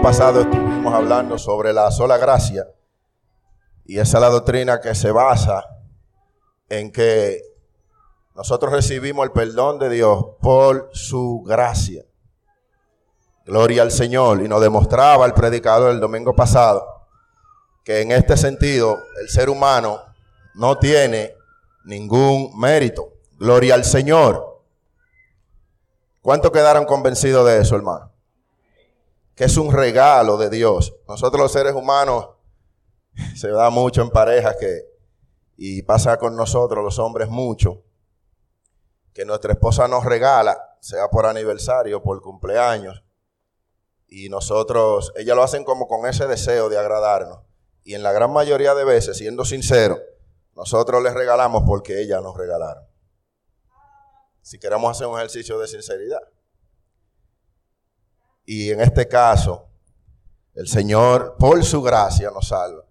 pasado estuvimos hablando sobre la sola gracia y esa es la doctrina que se basa en que nosotros recibimos el perdón de Dios por su gracia. Gloria al Señor. Y nos demostraba el predicador el domingo pasado que en este sentido el ser humano no tiene ningún mérito. Gloria al Señor. ¿Cuántos quedaron convencidos de eso, hermano? Que es un regalo de Dios. Nosotros los seres humanos se da mucho en parejas que, y pasa con nosotros los hombres mucho, que nuestra esposa nos regala, sea por aniversario, por cumpleaños, y nosotros, ellas lo hacen como con ese deseo de agradarnos. Y en la gran mayoría de veces, siendo sincero, nosotros les regalamos porque ellas nos regalaron. Si queremos hacer un ejercicio de sinceridad. Y en este caso, el Señor, por su gracia, nos salva.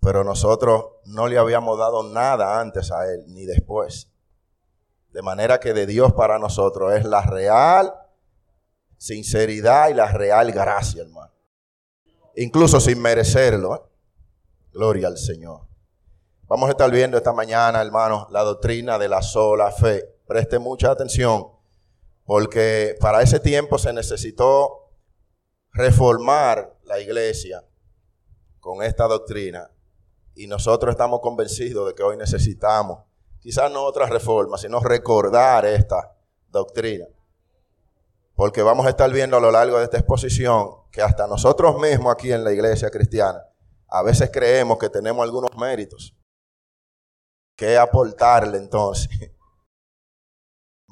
Pero nosotros no le habíamos dado nada antes a Él, ni después. De manera que de Dios para nosotros es la real sinceridad y la real gracia, hermano. Incluso sin merecerlo. ¿eh? Gloria al Señor. Vamos a estar viendo esta mañana, hermanos, la doctrina de la sola fe. Preste mucha atención, porque para ese tiempo se necesitó reformar la iglesia con esta doctrina y nosotros estamos convencidos de que hoy necesitamos, quizás no otra reforma, sino recordar esta doctrina. Porque vamos a estar viendo a lo largo de esta exposición que hasta nosotros mismos aquí en la iglesia cristiana a veces creemos que tenemos algunos méritos. que aportarle entonces?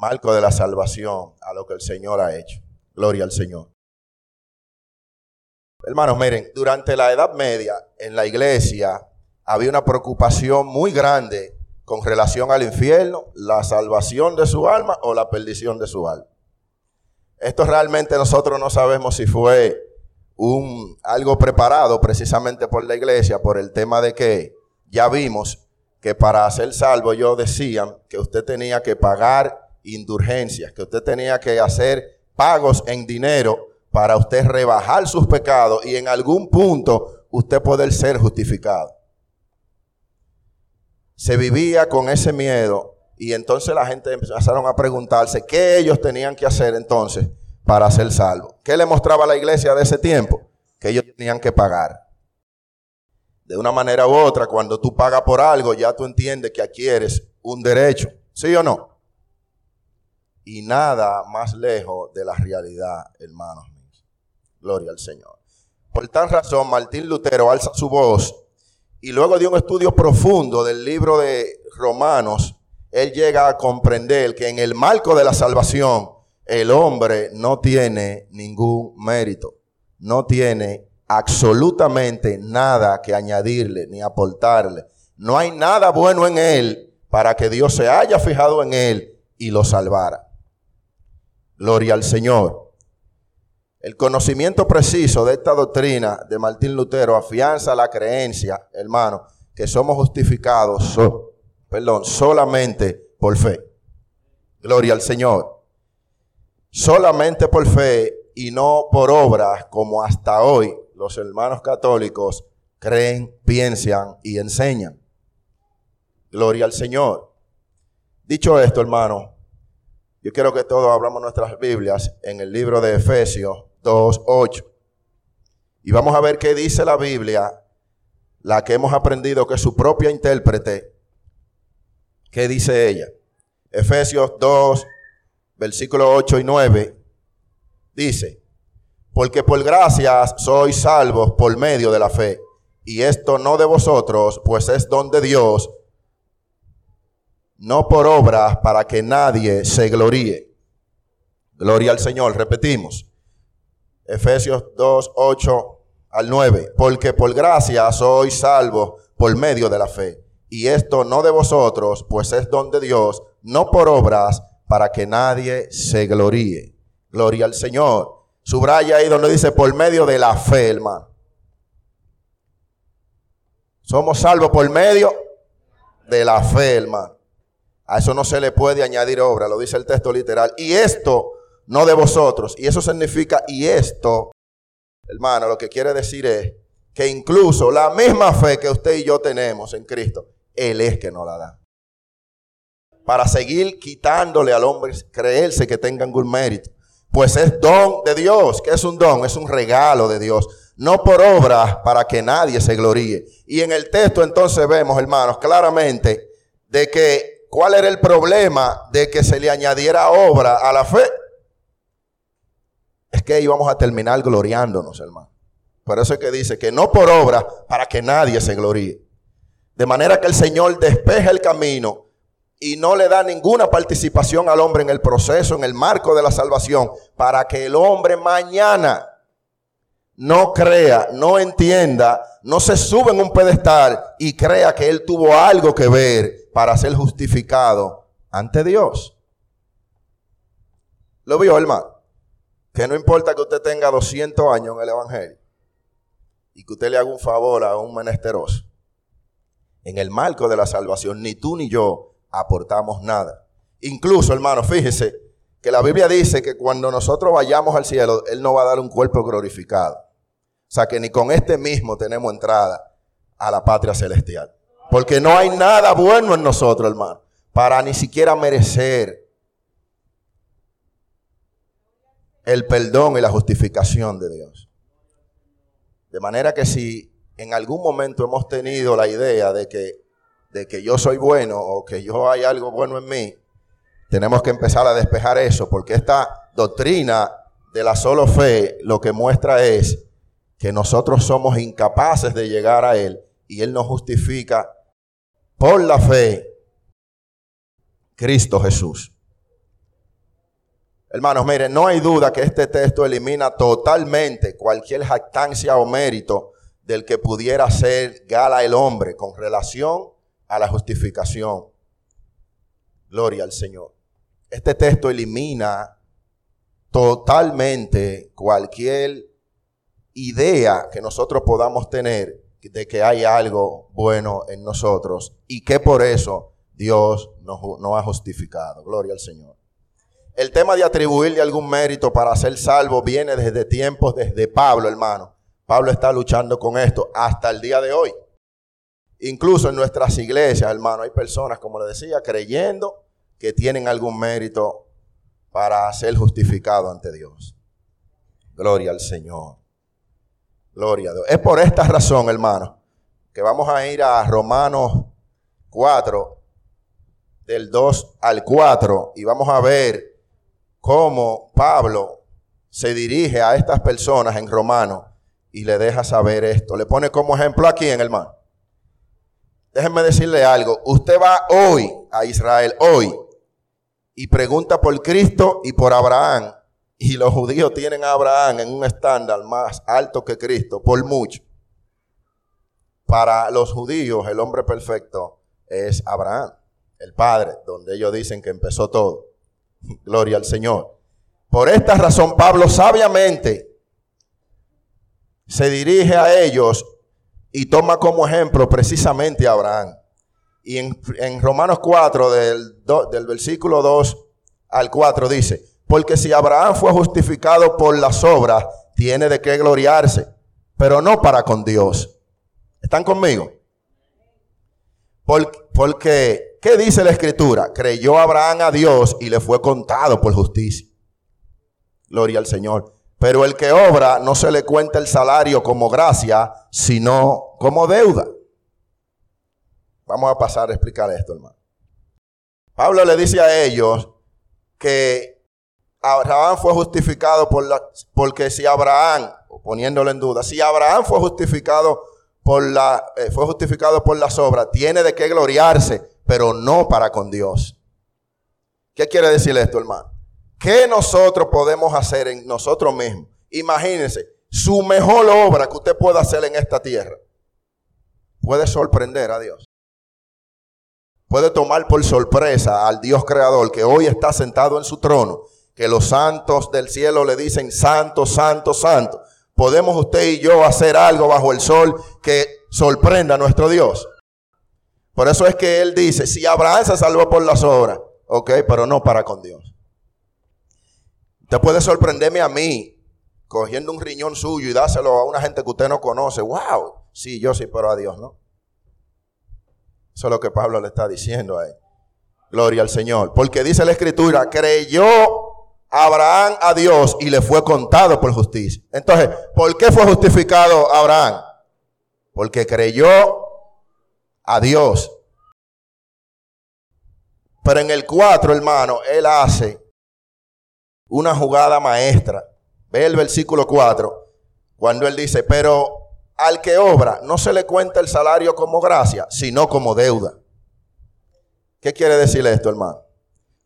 Marco de la salvación a lo que el Señor ha hecho. Gloria al Señor. Hermanos, miren, durante la Edad Media en la iglesia había una preocupación muy grande con relación al infierno, la salvación de su alma o la perdición de su alma. Esto realmente nosotros no sabemos si fue un, algo preparado precisamente por la iglesia por el tema de que ya vimos que para ser salvo ellos decían que usted tenía que pagar indulgencias, que usted tenía que hacer pagos en dinero para usted rebajar sus pecados y en algún punto usted poder ser justificado se vivía con ese miedo y entonces la gente empezaron a preguntarse qué ellos tenían que hacer entonces para ser salvos. ¿Qué le mostraba la iglesia de ese tiempo? Que ellos tenían que pagar. De una manera u otra, cuando tú pagas por algo, ya tú entiendes que adquieres un derecho. ¿Sí o no? Y nada más lejos de la realidad, hermanos míos. Gloria al Señor. Por tal razón, Martín Lutero alza su voz y luego de un estudio profundo del libro de Romanos, él llega a comprender que en el marco de la salvación, el hombre no tiene ningún mérito, no tiene absolutamente nada que añadirle ni aportarle. No hay nada bueno en él para que Dios se haya fijado en él y lo salvara. Gloria al Señor. El conocimiento preciso de esta doctrina de Martín Lutero afianza la creencia, hermano, que somos justificados, solamente por fe. Gloria al Señor. Solamente por fe y no por obras como hasta hoy los hermanos católicos creen, piensan y enseñan. Gloria al Señor. Dicho esto, hermano, yo quiero que todos abramos nuestras Biblias en el libro de Efesios 2.8. Y vamos a ver qué dice la Biblia, la que hemos aprendido que es su propia intérprete. ¿Qué dice ella? Efesios 2, versículos 8 y 9. Dice, porque por gracias sois salvos por medio de la fe. Y esto no de vosotros, pues es don de Dios, no por obras para que nadie se gloríe. Gloria al Señor, repetimos. Efesios 2, 8 al 9. Porque por gracia sois salvos por medio de la fe. Y esto no de vosotros, pues es don de Dios, no por obras, para que nadie se gloríe. Gloria al Señor. Subraya ahí donde dice por medio de la fe, hermano. Somos salvos por medio de la fe, hermano. A eso no se le puede añadir obra, lo dice el texto literal. Y esto no de vosotros. Y eso significa, y esto Hermano, lo que quiere decir es que incluso la misma fe que usted y yo tenemos en Cristo, Él es que nos la da. Para seguir quitándole al hombre creerse que tenga algún mérito. Pues es don de Dios. ¿Qué es un don? Es un regalo de Dios. No por obras para que nadie se gloríe. Y en el texto entonces vemos, hermanos, claramente de que cuál era el problema de que se le añadiera obra a la fe. Es que íbamos a terminar gloriándonos, hermano. Por eso es que dice que no por obra para que nadie se gloríe. De manera que el Señor despeja el camino y no le da ninguna participación al hombre en el proceso, en el marco de la salvación, para que el hombre mañana no crea, no entienda, no se sube en un pedestal y crea que él tuvo algo que ver para ser justificado ante Dios. ¿Lo vio, hermano? Que no importa que usted tenga 200 años en el Evangelio y que usted le haga un favor a un menesteroso. En el marco de la salvación, ni tú ni yo aportamos nada. Incluso, hermano, fíjese que la Biblia dice que cuando nosotros vayamos al cielo, Él nos va a dar un cuerpo glorificado. O sea que ni con este mismo tenemos entrada a la patria celestial. Porque no hay nada bueno en nosotros, hermano, para ni siquiera merecer el perdón y la justificación de Dios. De manera que si en algún momento hemos tenido la idea de que, de que yo soy bueno o que yo hay algo bueno en mí, tenemos que empezar a despejar eso, porque esta doctrina de la solo fe lo que muestra es que nosotros somos incapaces de llegar a Él y Él nos justifica por la fe Cristo Jesús. Hermanos, miren, no hay duda que este texto elimina totalmente cualquier jactancia o mérito del que pudiera ser gala el hombre con relación a la justificación. Gloria al Señor. Este texto elimina totalmente cualquier idea que nosotros podamos tener de que hay algo bueno en nosotros y que por eso Dios nos, ha justificado. Gloria al Señor. El tema de atribuirle algún mérito para ser salvo viene desde tiempos, desde Pablo, hermano. Pablo está luchando con esto hasta el día de hoy. Incluso en nuestras iglesias, hermano, hay personas, como le decía, creyendo que tienen algún mérito para ser justificado ante Dios. Gloria al Señor. Gloria a Dios. Es por esta razón, hermano, que vamos a ir a Romanos 4, del 2 al 4, y vamos a ver cómo Pablo se dirige a estas personas en Romano y le deja saber esto. Le pone como ejemplo aquí en hermano. Déjenme decirle algo. Usted va hoy a Israel, hoy, y pregunta por Cristo y por Abraham. Y los judíos tienen a Abraham en un estándar más alto que Cristo, por mucho. Para los judíos, el hombre perfecto es Abraham, el padre, donde ellos dicen que empezó todo. Gloria al Señor. Por esta razón, Pablo sabiamente se dirige a ellos y toma como ejemplo precisamente a Abraham. Y en, Romanos 4, del, del versículo 2 al 4, dice, porque si Abraham fue justificado por las obras, tiene de qué gloriarse, pero no para con Dios. ¿Están conmigo? porque ¿Qué dice la escritura? Creyó Abraham a Dios y le fue contado por justicia. Gloria al Señor. Pero el que obra no se le cuenta el salario como gracia, sino como deuda. Vamos a pasar a explicar esto, hermano. Pablo le dice a ellos que Abraham fue justificado por la, porque si Abraham, poniéndolo en duda, si Abraham fue justificado por la, eh, fue justificado por las obras, tiene de qué gloriarse pero no para con Dios. ¿Qué quiere decir esto, hermano? ¿Qué nosotros podemos hacer en nosotros mismos? Imagínense, su mejor obra que usted pueda hacer en esta tierra puede sorprender a Dios. Puede tomar por sorpresa al Dios creador que hoy está sentado en su trono, que los santos del cielo le dicen santo, santo, santo. ¿Podemos usted y yo hacer algo bajo el sol que sorprenda a nuestro Dios? Por eso es que él dice, si Abraham se salvó por las obras, ok, pero no para con Dios. Usted puede sorprenderme a mí cogiendo un riñón suyo y dáselo a una gente que usted no conoce. ¡Wow! Sí, yo sí, pero a Dios no. Eso es lo que Pablo le está diciendo a él. Gloria al Señor. Porque dice la Escritura, creyó Abraham a Dios y le fue contado por justicia. Entonces, ¿por qué fue justificado Abraham? Porque creyó a Dios. Pero en el 4, hermano, él hace una jugada maestra. Ve el versículo 4, cuando él dice, pero al que obra no se le cuenta el salario como gracia, sino como deuda. ¿Qué quiere decir esto, hermano?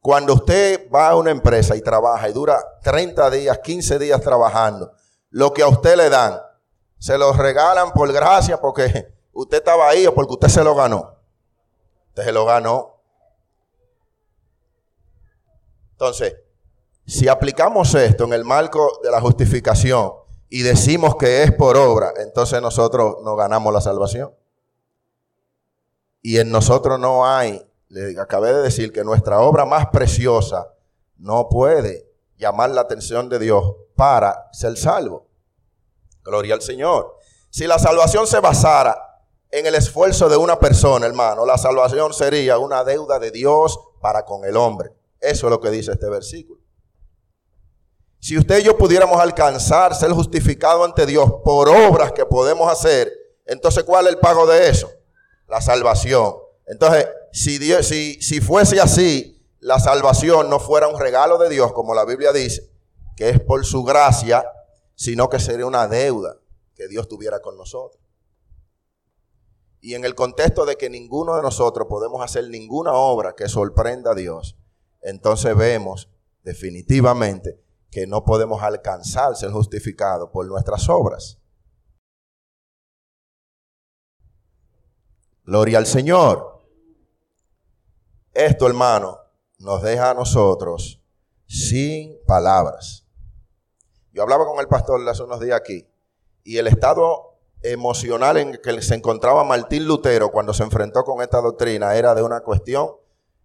Cuando usted va a una empresa y trabaja y dura 30 días, 15 días trabajando, lo que a usted le dan, se lo regalan por gracia porque usted estaba ahí o porque usted se lo ganó. Usted se lo ganó. Entonces, si aplicamos esto en el marco de la justificación y decimos que es por obra, entonces nosotros no ganamos la salvación. Y en nosotros no hay, le acabé de decir que nuestra obra más preciosa no puede llamar la atención de Dios para ser salvo. Gloria al Señor. Si la salvación se basara en el esfuerzo de una persona, hermano, la salvación sería una deuda de Dios para con el hombre. Eso es lo que dice este versículo. Si usted y yo pudiéramos alcanzar, ser justificado ante Dios por obras que podemos hacer, entonces ¿cuál es el pago de eso? La salvación. Entonces, si, Dios, si, si fuese así, la salvación no fuera un regalo de Dios, como la Biblia dice, que es por su gracia, sino que sería una deuda que Dios tuviera con nosotros. Y en el contexto de que ninguno de nosotros podemos hacer ninguna obra que sorprenda a Dios, entonces vemos definitivamente que no podemos alcanzar ser justificados por nuestras obras. Gloria al Señor. Esto, hermano, nos deja a nosotros sin palabras. Yo hablaba con el pastor hace unos días aquí y el estado emocional en que se encontraba Martín Lutero cuando se enfrentó con esta doctrina era de una cuestión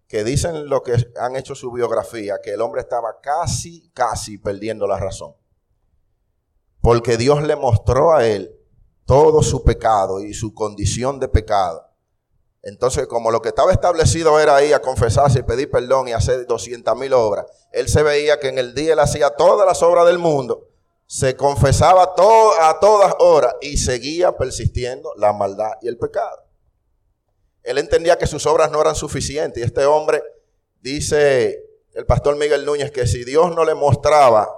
que dicen lo que han hecho su biografía, que el hombre estaba casi, casi perdiendo la razón. Porque Dios le mostró a él todo su pecado y su condición de pecado. Entonces, como lo que estaba establecido era ir a confesarse y pedir perdón y hacer 200 mil obras, él se veía que en el día él hacía todas las obras del mundo, se confesaba a todas horas y seguía persistiendo la maldad y el pecado. Él entendía que sus obras no eran suficientes. Y este hombre dice el pastor Miguel Núñez que si Dios no le mostraba,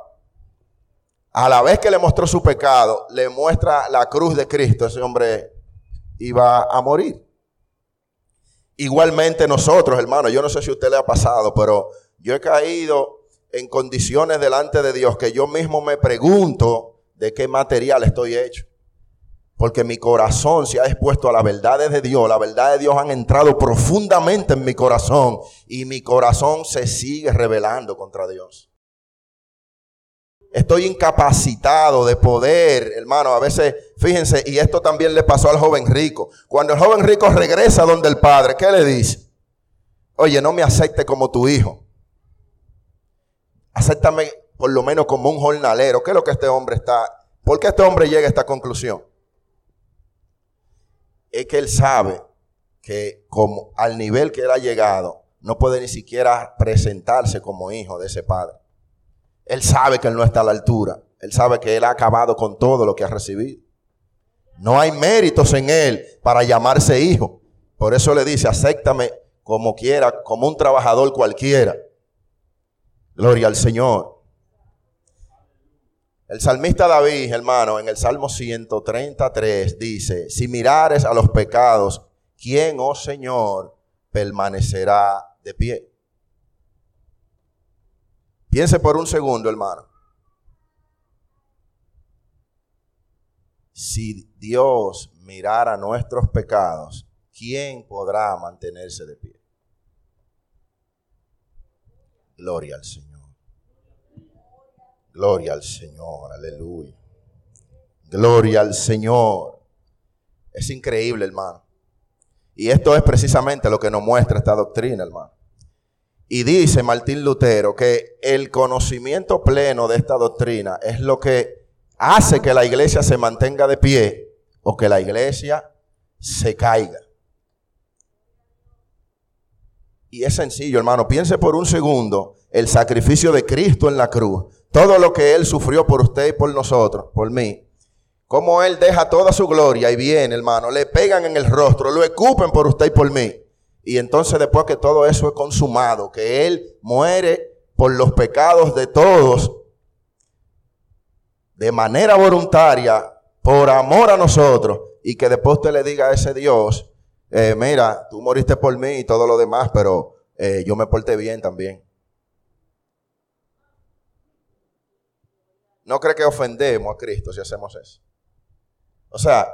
a la vez que le mostró su pecado, le muestra la cruz de Cristo, ese hombre iba a morir. Igualmente nosotros, hermanos, yo no sé si a usted le ha pasado, pero yo he caído en condiciones delante de Dios que yo mismo me pregunto de qué material estoy hecho. Porque mi corazón se ha expuesto a la verdad de Dios. La verdad de Dios han entrado profundamente en mi corazón. Y mi corazón se sigue rebelando contra Dios. Estoy incapacitado de poder, hermano. A veces, fíjense, y esto también le pasó al joven rico. Cuando el joven rico regresa donde el padre, ¿qué le dice? Oye, no me acepte como tu hijo. Acéptame por lo menos como un jornalero. ¿Qué es lo que este hombre está? ¿Por qué este hombre llega a esta conclusión? es que él sabe que como al nivel que él ha llegado, no puede ni siquiera presentarse como hijo de ese padre. Él sabe que él no está a la altura. Él sabe que él ha acabado con todo lo que ha recibido. No hay méritos en él para llamarse hijo. Por eso le dice, acéptame como quiera, como un trabajador cualquiera. Gloria al Señor. El salmista David, hermano, en el Salmo 133 dice, si mirares a los pecados, ¿quién, oh Señor, permanecerá de pie? Piense por un segundo, hermano. Si Dios mirara nuestros pecados, ¿quién podrá mantenerse de pie? Gloria al Señor. Gloria al Señor, aleluya. Gloria al Señor. Es increíble, hermano. Y esto es precisamente lo que nos muestra esta doctrina, hermano. Y dice Martín Lutero que el conocimiento pleno de esta doctrina es lo que hace que la iglesia se mantenga de pie o que la iglesia se caiga. Y es sencillo, hermano. Piense por un segundo el sacrificio de Cristo en la cruz. Todo lo que Él sufrió por usted y por nosotros, por mí. Como Él deja toda su gloria y viene, hermano. Le pegan en el rostro, lo escupen por usted y por mí. Y entonces después que todo eso es consumado, que Él muere por los pecados de todos, de manera voluntaria, por amor a nosotros, y que después usted le diga a ese Dios, eh, mira, tú moriste por mí y todo lo demás, pero eh, yo me porté bien también. ¿No cree que ofendemos a Cristo si hacemos eso? O sea,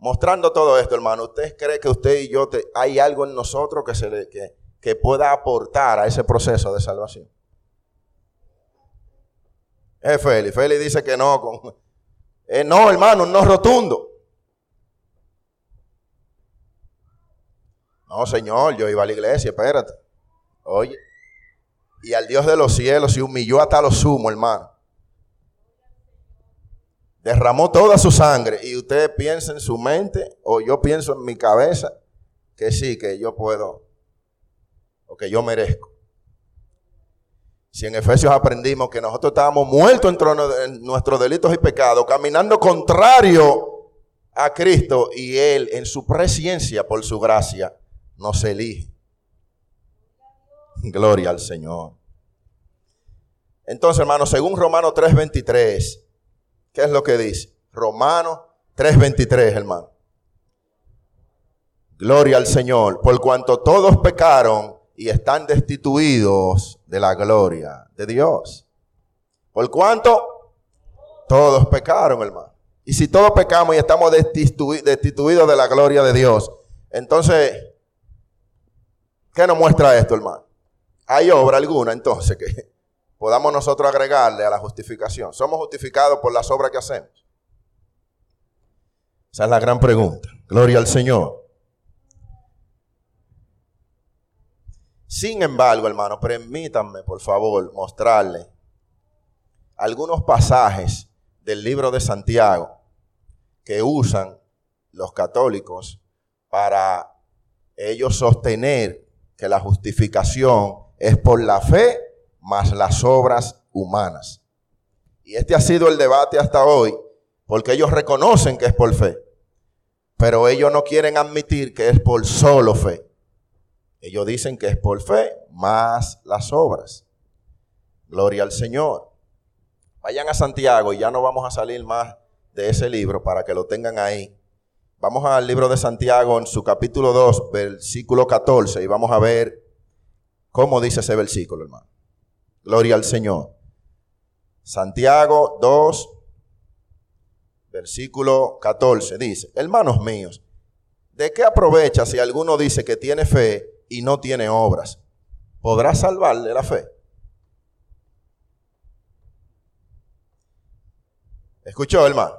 mostrando todo esto, hermano, ¿usted cree que usted y yo hay algo en nosotros que, se le, que, que pueda aportar a ese proceso de salvación? Es Félix. Félix dice que no. Con, eh, no, hermano, no rotundo. No, Señor, yo iba a la iglesia, espérate. Oye. Y al Dios de los cielos se humilló hasta lo sumo, hermano. Derramó toda su sangre. Y usted piensa en su mente, o yo pienso en mi cabeza, que sí, que yo puedo, o que yo merezco. Si en Efesios aprendimos que nosotros estábamos muertos en nuestros delitos y pecados, caminando contrario a Cristo y Él en su presencia por su gracia nos elige. Gloria al Señor. Entonces, hermano, según Romanos 3:23, ¿qué es lo que dice? Romanos 3:23, hermano. Gloria al Señor, por cuanto todos pecaron y están destituidos de la gloria de Dios. ¿Por cuanto? Todos pecaron, hermano. Y si todos pecamos y estamos destituidos de la gloria de Dios, entonces, ¿qué nos muestra esto, hermano? ¿Hay obra alguna entonces que podamos nosotros agregarle a la justificación? ¿Somos justificados por las obras que hacemos? Esa es la gran pregunta. Gloria al Señor. Sin embargo, hermano, permítanme, por favor, mostrarle algunos pasajes del libro de Santiago que usan los católicos para ellos sostener que la justificación es por la fe más las obras humanas. Y este ha sido el debate hasta hoy, porque ellos reconocen que es por fe, pero ellos no quieren admitir que es por solo fe. Ellos dicen que es por fe más las obras. Gloria al Señor. Vayan a Santiago y ya no vamos a salir más de ese libro para que lo tengan ahí. Vamos al libro de Santiago en su capítulo 2, versículo 14, y vamos a ver cómo dice ese versículo, hermano. Gloria al Señor. Santiago 2, versículo 14, dice, hermanos míos, ¿de qué aprovecha si alguno dice que tiene fe y no tiene obras, ¿podrá salvarle la fe? ¿Escuchó, hermano?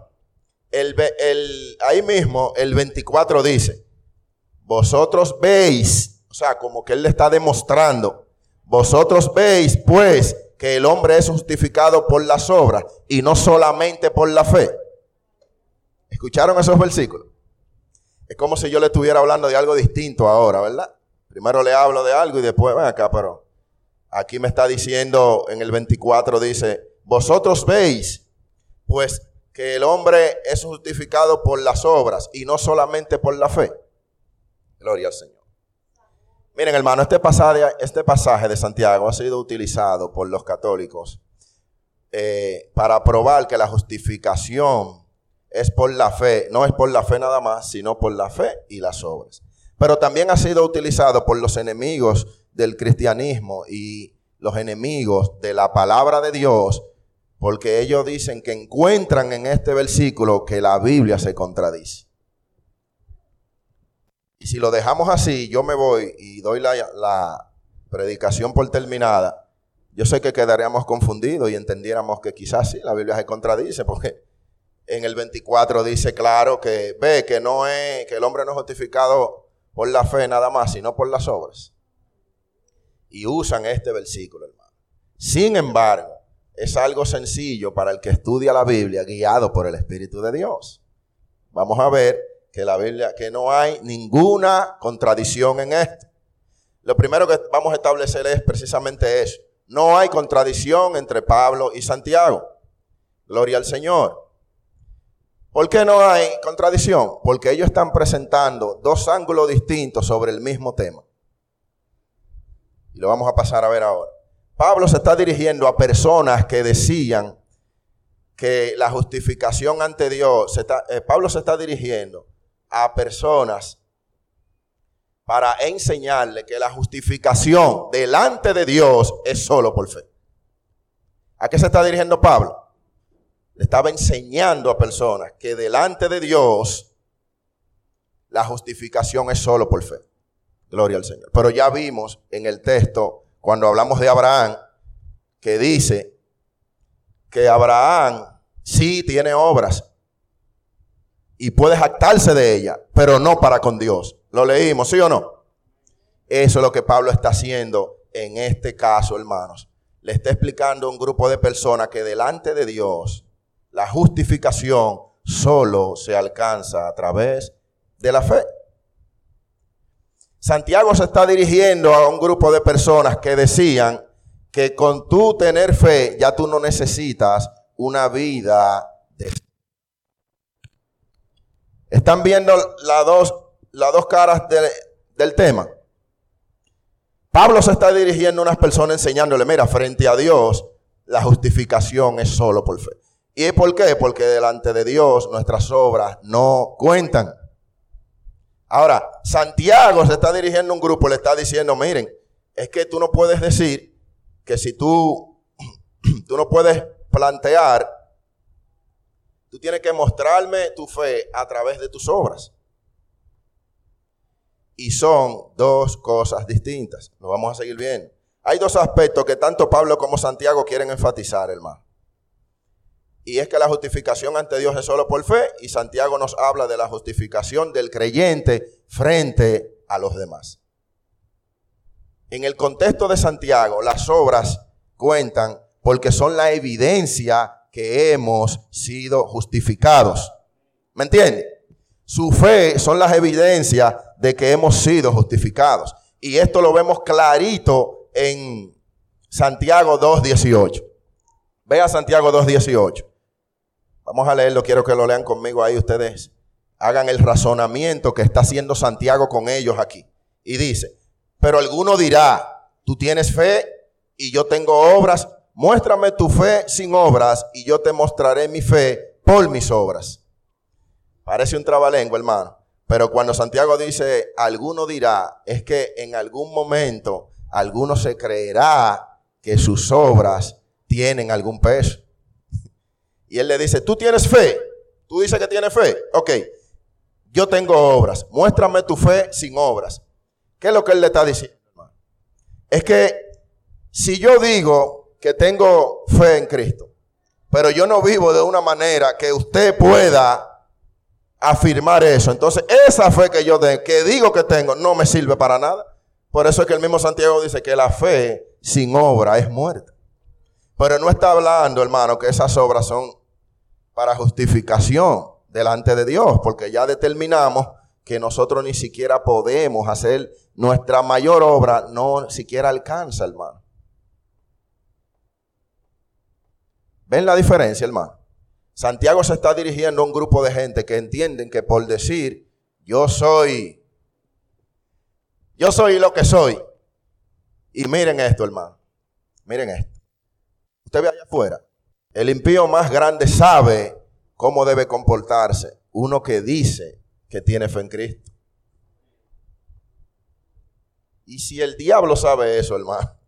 El, ahí mismo, el 24 dice, vosotros veis, o sea, como que él le está demostrando, vosotros veis pues que el hombre es justificado por las obras y no solamente por la fe. ¿Escucharon esos versículos? Es como si yo le estuviera hablando de algo distinto ahora, ¿verdad? Primero le hablo de algo y después, ven acá, pero aquí me está diciendo en el 24, dice, vosotros veis, pues que el hombre es justificado por las obras y no solamente por la fe. Gloria al Señor. Miren, hermano, este pasaje, este pasaje de Santiago ha sido utilizado por los católicos eh, para probar que la justificación es por la fe, no es por la fe nada más, sino por la fe y las obras pero también ha sido utilizado por los enemigos del cristianismo y los enemigos de la palabra de Dios, porque ellos dicen que encuentran en este versículo que la Biblia se contradice. Si lo dejamos así, yo me voy y doy la, predicación por terminada, yo sé que quedaríamos confundidos y entendiéramos que quizás sí, la Biblia se contradice, porque en el 24 dice claro que ve que no es, que el hombre no es justificado por la fe nada más, sino por las obras. Y usan este versículo, hermano. Sin embargo, es algo sencillo para el que estudia la Biblia guiado por el Espíritu de Dios. Vamos a ver que la Biblia, que no hay ninguna contradicción en esto. Lo primero que vamos a establecer es precisamente eso. No hay contradicción entre Pablo y Santiago. Gloria al Señor. ¿Por qué no hay contradicción? Porque ellos están presentando dos ángulos distintos sobre el mismo tema. Y lo vamos a pasar a ver ahora. Pablo se está dirigiendo a personas que decían que la justificación ante Dios, eh, Pablo se está dirigiendo a personas para enseñarle que la justificación delante de Dios es solo por fe. ¿A qué se está dirigiendo Pablo? Le estaba enseñando a personas que delante de Dios la justificación es solo por fe. Gloria al Señor. Pero ya vimos en el texto, cuando hablamos de Abraham, que dice que Abraham sí tiene obras y puede jactarse de ella, pero no para con Dios. Lo leímos, ¿sí o no? Eso es lo que Pablo está haciendo en este caso, hermanos. Le está explicando a un grupo de personas que delante de Dios la justificación solo se alcanza a través de la fe. Santiago se está dirigiendo a un grupo de personas que decían que con tu tener fe ya tú no necesitas una vida de ¿Están viendo las dos, dos caras del tema? Pablo se está dirigiendo a unas personas enseñándole, mira, frente a Dios, la justificación es solo por fe. ¿Y por qué? Porque delante de Dios nuestras obras no cuentan. Ahora, Santiago se está dirigiendo a un grupo, le está diciendo, miren, es que tú no puedes decir que si tú, tú no puedes plantear, tú tienes que mostrarme tu fe a través de tus obras. Y son dos cosas distintas. Lo vamos a seguir viendo. Hay dos aspectos que tanto Pablo como Santiago quieren enfatizar, hermano. Y es que la justificación ante Dios es solo por fe y Santiago nos habla de la justificación del creyente frente a los demás. En el contexto de Santiago, las obras cuentan porque son la evidencia que hemos sido justificados. ¿Me entiende? Su fe son las evidencias de que hemos sido justificados. Y esto lo vemos clarito en Santiago 2.18. Vea Santiago 2.18. Vamos a leerlo, quiero que lo lean conmigo ahí ustedes. Hagan el razonamiento que está haciendo Santiago con ellos aquí. Y dice, pero alguno dirá, tú tienes fe y yo tengo obras, muéstrame tu fe sin obras y yo te mostraré mi fe por mis obras. Parece un trabalengo, hermano. Pero cuando Santiago dice, alguno dirá, es que en algún momento alguno se creerá que sus obras tienen algún peso. Y él le dice, tú tienes fe. Tú dices que tienes fe. Ok, yo tengo obras. Muéstrame tu fe sin obras. ¿Qué es lo que él le está diciendo? Es que si yo digo que tengo fe en Cristo, pero yo no vivo de una manera que usted pueda afirmar eso, entonces esa fe que yo que digo que tengo no me sirve para nada. Por eso es que el mismo Santiago dice que la fe sin obra es muerta. Pero no está hablando, hermano, que esas obras son para justificación delante de Dios, porque ya determinamos que nosotros ni siquiera podemos hacer nuestra mayor obra, no siquiera alcanza, hermano. ¿Ven la diferencia, hermano? Santiago se está dirigiendo a un grupo de gente que entienden que por decir yo soy, yo soy lo que soy. Y miren esto, hermano. Miren esto. Usted ve allá afuera. El impío más grande sabe cómo debe comportarse. Uno que dice que tiene fe en Cristo. Y si el diablo sabe eso, hermano.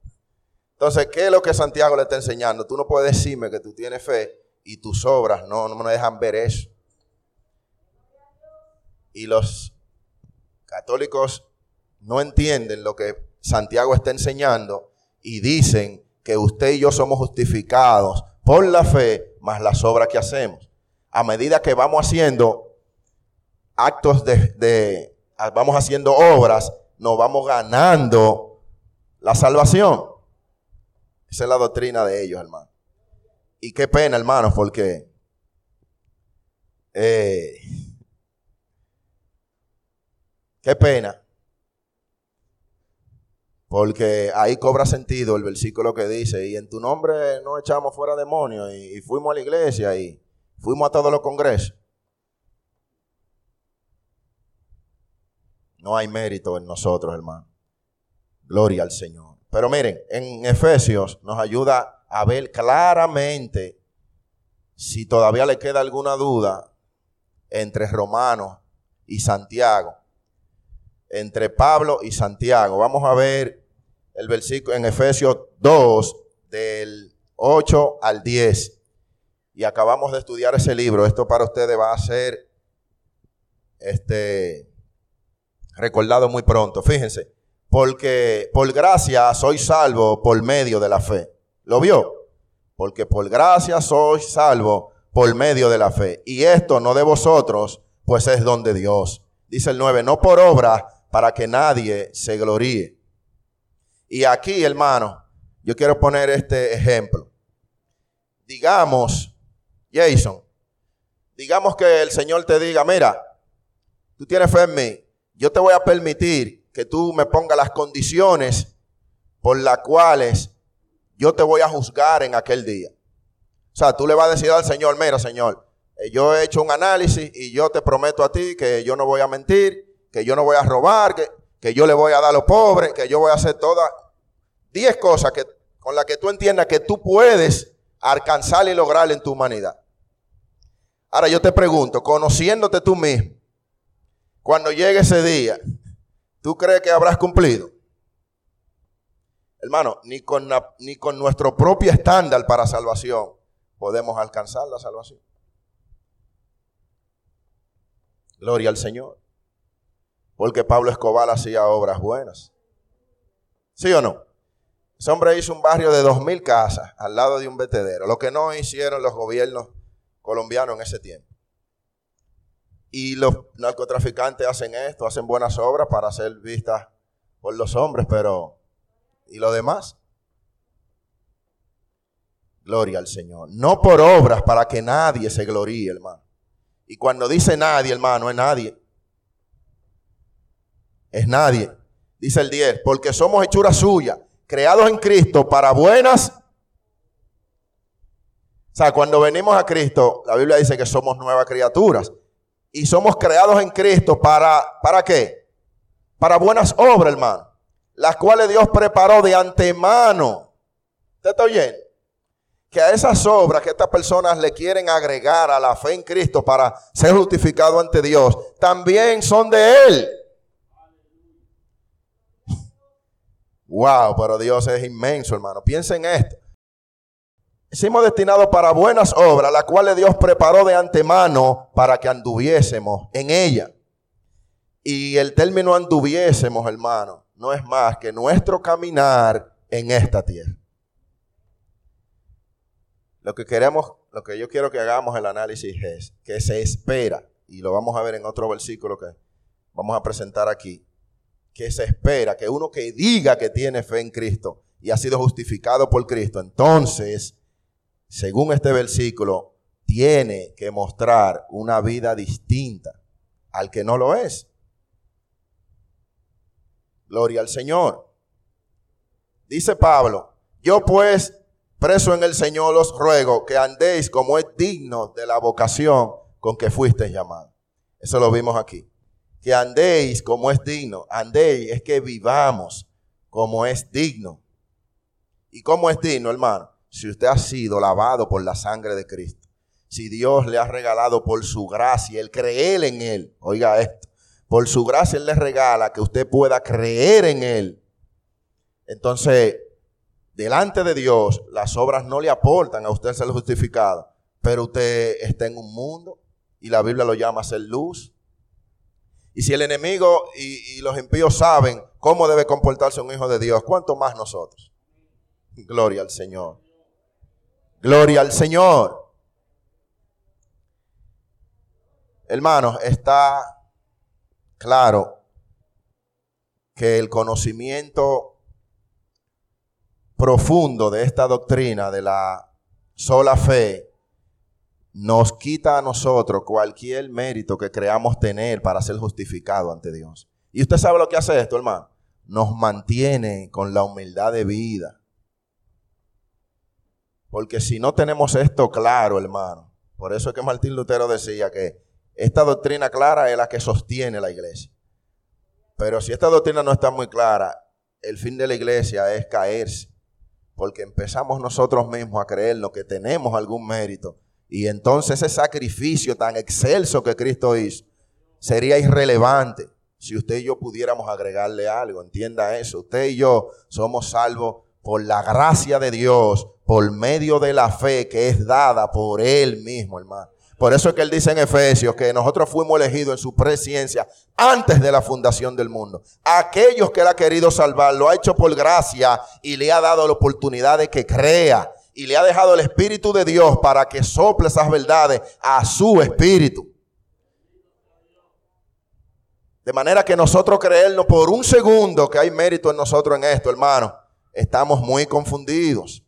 Entonces, ¿qué es lo que Santiago le está enseñando? Tú no puedes decirme que tú tienes fe y tus obras no, no me dejan ver eso. Y los católicos no entienden lo que Santiago está enseñando y dicen que usted y yo somos justificados por la fe más las obras que hacemos. A medida que vamos haciendo actos de, vamos haciendo obras, nos vamos ganando la salvación. Esa es la doctrina de ellos, hermano. y qué pena, hermanos, porque eh, qué pena. Porque ahí cobra sentido el versículo que dice, y en tu nombre no echamos fuera demonios, y, y fuimos a la iglesia, y fuimos a todos los congresos. No hay mérito en nosotros, hermano. Gloria al Señor. Pero miren, en Efesios nos ayuda a ver claramente si todavía le queda alguna duda entre Romanos y Santiago, entre Pablo y Santiago. Vamos a ver el versículo en Efesios 2 del 8 al 10. Y acabamos de estudiar ese libro. Esto para ustedes va a ser este recordado muy pronto. Fíjense, porque por gracia soy salvo por medio de la fe. ¿Lo vio? Porque por gracia soy salvo por medio de la fe. Y esto no de vosotros, pues es don de Dios. Dice el 9, no por obra para que nadie se gloríe. Y aquí, hermano, yo quiero poner este ejemplo. Digamos, Jason, digamos que el Señor te diga, mira, tú tienes fe en mí, yo te voy a permitir que tú me pongas las condiciones por las cuales yo te voy a juzgar en aquel día. O sea, tú le vas a decir al Señor, mira, Señor, eh, yo he hecho un análisis y yo te prometo a ti que yo no voy a mentir, que yo no voy a robar, que, que yo le voy a dar a los pobres, que yo voy a hacer todas diez cosas que, con las que tú entiendas que tú puedes alcanzar y lograr en tu humanidad. Ahora yo te pregunto, conociéndote tú mismo, cuando llegue ese día, ¿tú crees que habrás cumplido? Hermano, ni con, ni con nuestro propio estándar para salvación podemos alcanzar la salvación. Gloria al Señor. Porque Pablo Escobar hacía obras buenas. ¿Sí o no? Ese hombre hizo un barrio de dos mil casas al lado de un vertedero, lo que no hicieron los gobiernos colombianos en ese tiempo. Y los narcotraficantes hacen esto, hacen buenas obras para ser vistas por los hombres, pero ¿y lo demás? Gloria al Señor. No por obras para que nadie se gloríe, hermano. Y cuando dice nadie, hermano, es nadie. Es nadie. Dice el 10, porque somos hechura suya, creados en Cristo para buenas. O sea, cuando venimos a Cristo, la Biblia dice que somos nuevas criaturas. Y somos creados en Cristo para, ¿para qué? Para buenas obras, hermano. Las cuales Dios preparó de antemano. ¿Usted está oyendo? que a esas obras que estas personas le quieren agregar a la fe en Cristo para ser justificado ante Dios, también son de Él. Wow, pero Dios es inmenso, hermano. Piensen en esto. Hicimos destinado para buenas obras, las cuales Dios preparó de antemano para que anduviésemos en ella. Y el término anduviésemos, hermano, no es más que nuestro caminar en esta tierra. Lo que queremos, lo que yo quiero que hagamos el análisis es que se espera, y lo vamos a ver en otro versículo que vamos a presentar aquí, que se espera que uno que diga que tiene fe en Cristo y ha sido justificado por Cristo, entonces, según este versículo, tiene que mostrar una vida distinta al que no lo es. Gloria al Señor. Dice Pablo, yo pues Preso en el Señor os ruego que andéis como es digno de la vocación con que fuisteis llamados. Eso lo vimos aquí. Que andéis como es digno. Andéis es que vivamos como es digno. ¿Y cómo es digno, hermano? Si usted ha sido lavado por la sangre de Cristo. Si Dios le ha regalado por su gracia el creer en Él. Oiga esto. Por su gracia Él le regala que usted pueda creer en Él. Entonces, delante de Dios, las obras no le aportan a usted ser justificado, pero usted está en un mundo y la Biblia lo llama ser luz. Y si el enemigo y, los impíos saben cómo debe comportarse un hijo de Dios, ¿cuánto más nosotros? Gloria al Señor. Gloria al Señor. Hermanos, está claro que el conocimiento profundo de esta doctrina de la sola fe, nos quita a nosotros cualquier mérito que creamos tener para ser justificado ante Dios. Y usted sabe lo que hace esto, hermano. Nos mantiene con la humildad de vida. Porque si no tenemos esto claro, hermano, por eso es que Martín Lutero decía que esta doctrina clara es la que sostiene la iglesia. Pero si esta doctrina no está muy clara, el fin de la iglesia es caerse. Porque empezamos nosotros mismos a creer lo que tenemos algún mérito y entonces ese sacrificio tan excelso que Cristo hizo sería irrelevante si usted y yo pudiéramos agregarle algo. Entienda eso. Usted y yo somos salvos por la gracia de Dios, por medio de la fe que es dada por Él mismo, hermano. Por eso es que Él dice en Efesios que nosotros fuimos elegidos en su presencia antes de la fundación del mundo. Aquellos que Él ha querido salvar, lo ha hecho por gracia y le ha dado la oportunidad de que crea y le ha dejado el Espíritu de Dios para que sople esas verdades a su Espíritu. De manera que nosotros creernos por un segundo que hay mérito en nosotros en esto, hermano, estamos muy confundidos.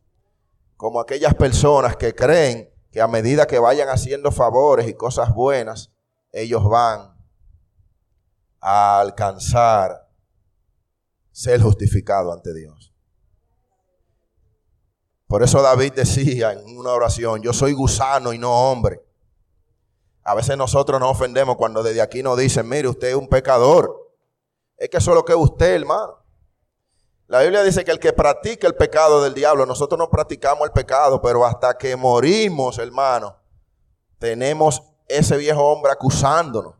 Como aquellas personas que creen que a medida que vayan haciendo favores y cosas buenas, ellos van a alcanzar ser justificados ante Dios. Por eso David decía en una oración, yo soy gusano y no hombre. A veces nosotros nos ofendemos cuando desde aquí nos dicen, mire, usted es un pecador. Es que eso es lo que usted, hermano. La Biblia dice que el que practica el pecado del diablo, nosotros no practicamos el pecado, pero hasta que morimos, hermano, tenemos ese viejo hombre acusándonos.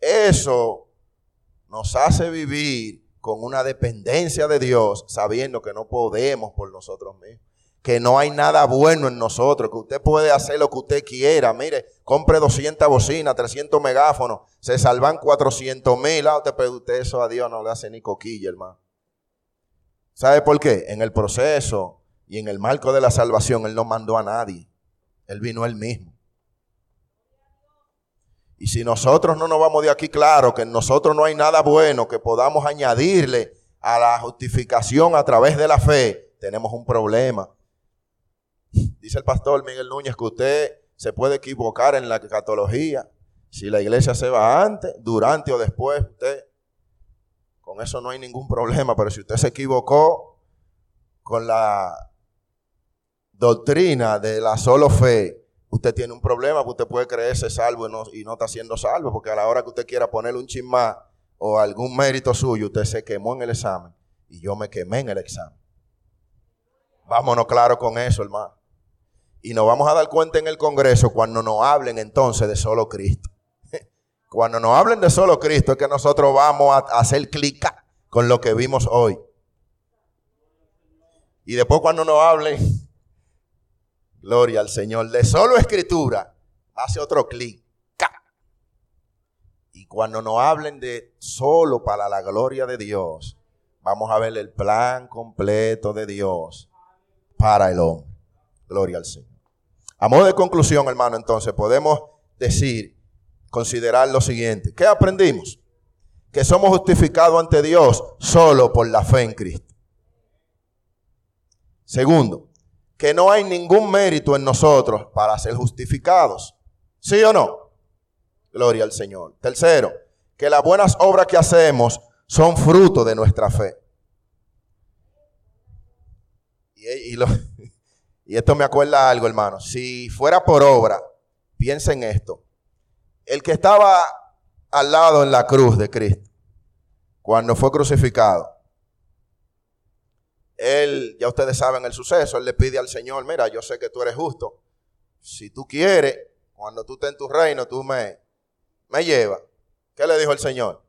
Eso nos hace vivir con una dependencia de Dios, sabiendo que no podemos por nosotros mismos, que no hay nada bueno en nosotros, que usted puede hacer lo que usted quiera. Mire, compre 200 bocinas, 300 megáfonos, se salvan 400 mil. Ah, usted, usted eso a Dios no le hace ni coquilla, hermano. ¿Sabe por qué? En el proceso y en el marco de la salvación, Él no mandó a nadie. Él vino Él mismo. Y si nosotros no nos vamos de aquí, claro que en nosotros no hay nada bueno que podamos añadirle a la justificación a través de la fe, tenemos un problema. Dice el pastor Miguel Núñez que usted se puede equivocar en la catología. Si la iglesia se va antes, durante o después, usted, con eso no hay ningún problema. Pero si usted se equivocó con la doctrina de la solo fe, usted tiene un problema, porque usted puede creerse salvo y no, está siendo salvo, porque a la hora que usted quiera ponerle un chismá o algún mérito suyo, usted se quemó en el examen y yo me quemé en el examen. Vámonos claro con eso, hermano. Y nos vamos a dar cuenta en el Congreso cuando nos hablen entonces de solo Cristo. Cuando nos hablen de solo Cristo es que nosotros vamos a hacer clic con lo que vimos hoy. Y después cuando nos hablen Gloria al Señor. De solo escritura, hace otro clic. Y cuando nos hablen de solo para la gloria de Dios, vamos a ver el plan completo de Dios para el hombre. Gloria al Señor. A modo de conclusión, hermano, entonces podemos decir, considerar lo siguiente. ¿Qué aprendimos? Que somos justificados ante Dios solo por la fe en Cristo. Segundo, que no hay ningún mérito en nosotros para ser justificados. ¿Sí o no? Gloria al Señor. Tercero, que las buenas obras que hacemos son fruto de nuestra fe. Y, y esto me acuerda algo, hermano. Si fuera por obra, piensen esto. El que estaba al lado en la cruz de Cristo, cuando fue crucificado, él, ya ustedes saben el suceso, él le pide al Señor, mira, yo sé que tú eres justo. Si tú quieres, cuando tú estés en tu reino, tú me, me llevas. ¿Qué le dijo el Señor?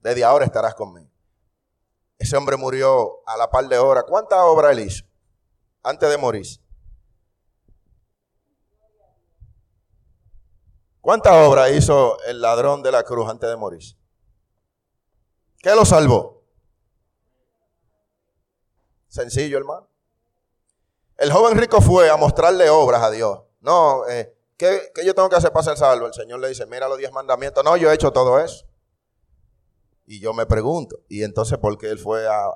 Desde ahora estarás conmigo. Ese hombre murió a la par de hora. ¿Cuántas obras él hizo antes de morir? ¿Cuántas obras hizo el ladrón de la cruz antes de morir? ¿Qué lo salvó? Sencillo, hermano. El joven rico fue a mostrarle obras a Dios. No, eh, ¿qué, yo tengo que hacer para ser salvo? El Señor le dice, mira los diez mandamientos. No, yo he hecho todo eso. Y yo me pregunto, ¿y entonces por qué él fue a,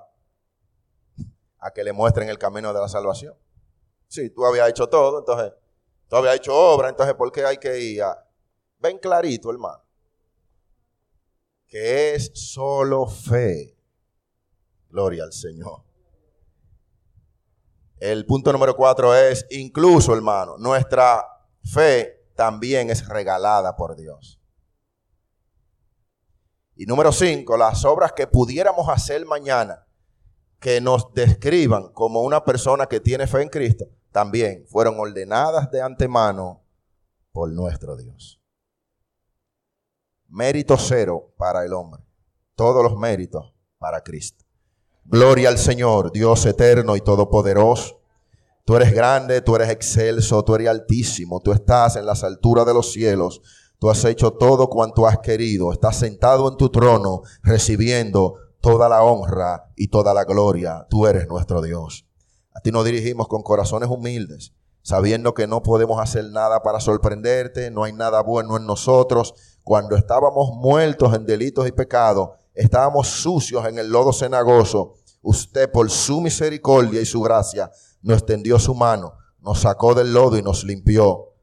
a que le muestren el camino de la salvación. Sí, tú habías hecho todo, entonces, tú habías hecho obra, entonces, ¿por qué hay que ir a... Ven clarito, hermano. Que es solo fe. Gloria al Señor. El punto número cuatro es, incluso, hermano, nuestra fe también es regalada por Dios. Y número cinco, las obras que pudiéramos hacer mañana que nos describan como una persona que tiene fe en Cristo, también fueron ordenadas de antemano por nuestro Dios. Mérito cero para el hombre, todos los méritos para Cristo. Gloria al Señor, Dios eterno y todopoderoso. Tú eres grande, tú eres excelso, tú eres altísimo, tú estás en las alturas de los cielos. Tú has hecho todo cuanto has querido. Estás sentado en tu trono recibiendo toda la honra y toda la gloria. Tú eres nuestro Dios. A ti nos dirigimos con corazones humildes, sabiendo que no podemos hacer nada para sorprenderte, no hay nada bueno en nosotros. Cuando estábamos muertos en delitos y pecados, estábamos sucios en el lodo cenagoso. Usted por su misericordia y su gracia nos extendió su mano, nos sacó del lodo y nos limpió.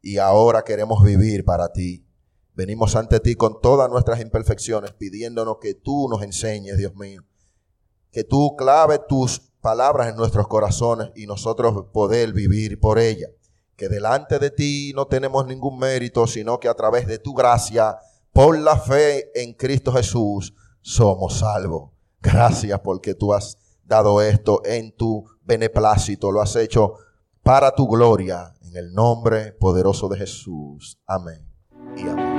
Y ahora queremos vivir para ti. Venimos ante ti con todas nuestras imperfecciones, pidiéndonos que tú nos enseñes, Dios mío. Que tú clave tus palabras en nuestros corazones y nosotros poder vivir por ellas. Que delante de ti no tenemos ningún mérito, sino que a través de tu gracia, por la fe en Cristo Jesús, somos salvos. Gracias porque tú has dado esto en tu beneplácito, lo has hecho para tu gloria, en el nombre poderoso de Jesús. Amén y amén.